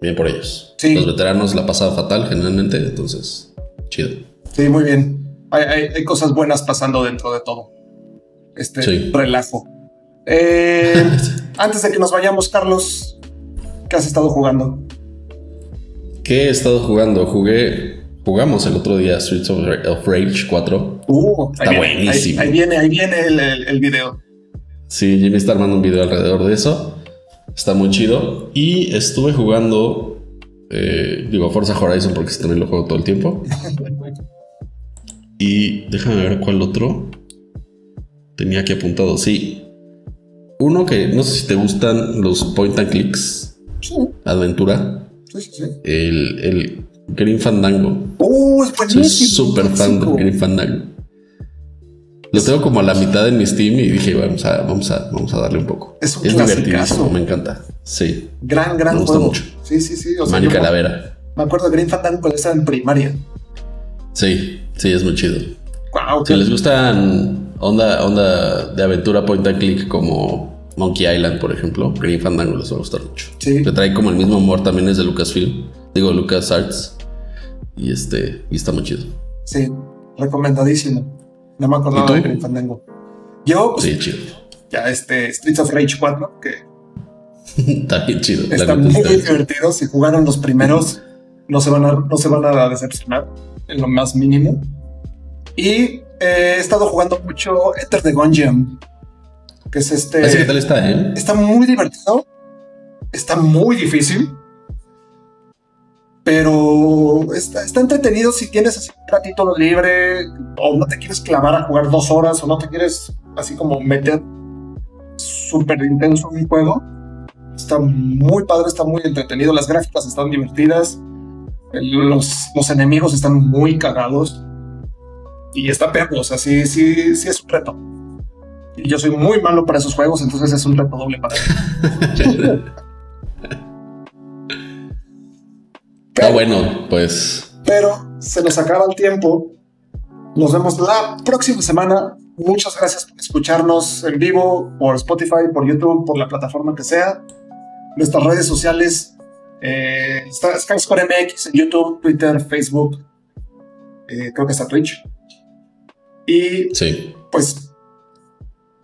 bien por ellos. Los veteranos la pasan fatal generalmente, entonces, chido. Sí, muy bien. Hay, cosas buenas pasando dentro de todo. Este relajo. Eh, antes de que nos vayamos, Carlos, ¿qué has estado jugando? ¿Qué he estado jugando? Jugué. Jugamos el otro día Streets of, Rage 4. Uh, está buenísimo. Ahí, viene, ahí viene el, el video. Sí, Jimmy está armando un video alrededor de eso. Está muy chido. Y estuve jugando, eh, digo, Forza Horizon porque también lo juego todo el tiempo. y déjame ver cuál otro tenía aquí apuntado. Sí. Uno que no sé si te gustan los point and clicks. Aventura. Sí, sí, El, el Green Fandango. Oh, es buenísimo. Soy súper fan de Green Fandango. Lo tengo como a la mitad en mi Steam y dije, vamos a, vamos a, vamos a darle un poco. Es, un es divertidísimo, me encanta. Sí. Gran, gran me gusta mucho. Sí, sí, sí. O sea, Mani Calavera. Me acuerdo de Green Fandango cuando estaba en primaria. Sí, sí, es muy chido. Wow, si les gustan onda, onda de aventura point and click como Monkey Island, por ejemplo, Green Fandango les va a gustar mucho. Sí. Que trae como el mismo humor también es de Lucasfilm. Digo, Lucas Arts. Y este, y está muy chido. Sí, recomendadísimo. No me acordaba de Fandango. Yo, pues, sí, chido. Ya este Streets of Rage 4, que está bien chido. Está muy divertido. Si jugaron los primeros, no se van a, no se van a decepcionar en lo más mínimo. Y eh, he estado jugando mucho Enter the Gungeon, que es este. ¿Qué tal está, eh? Está muy divertido. Está muy difícil pero está, entretenido si tienes así un ratito libre o no te quieres clavar a jugar dos horas o no te quieres así como meter súper intenso en un juego. Está muy padre, está muy entretenido, las gráficas están divertidas, los, los enemigos están muy cagados y está perro, o sea, sí, sí, sí es un reto. Y yo soy muy malo para esos juegos, entonces es un reto doble para mí. Pero, bueno, pues. Pero se nos acaba el tiempo. Nos vemos la próxima semana. Muchas gracias por escucharnos en vivo, por Spotify, por YouTube, por la plataforma que sea. Nuestras redes sociales eh, está Skyscore MX en YouTube, Twitter, Facebook. Eh, creo que está Twitch. Y sí. pues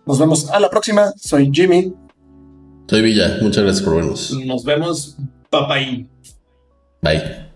nos vemos a la próxima. Soy Jimmy. Soy Villa. Muchas gracias por vernos. Nos vemos. Bye bye. Bye.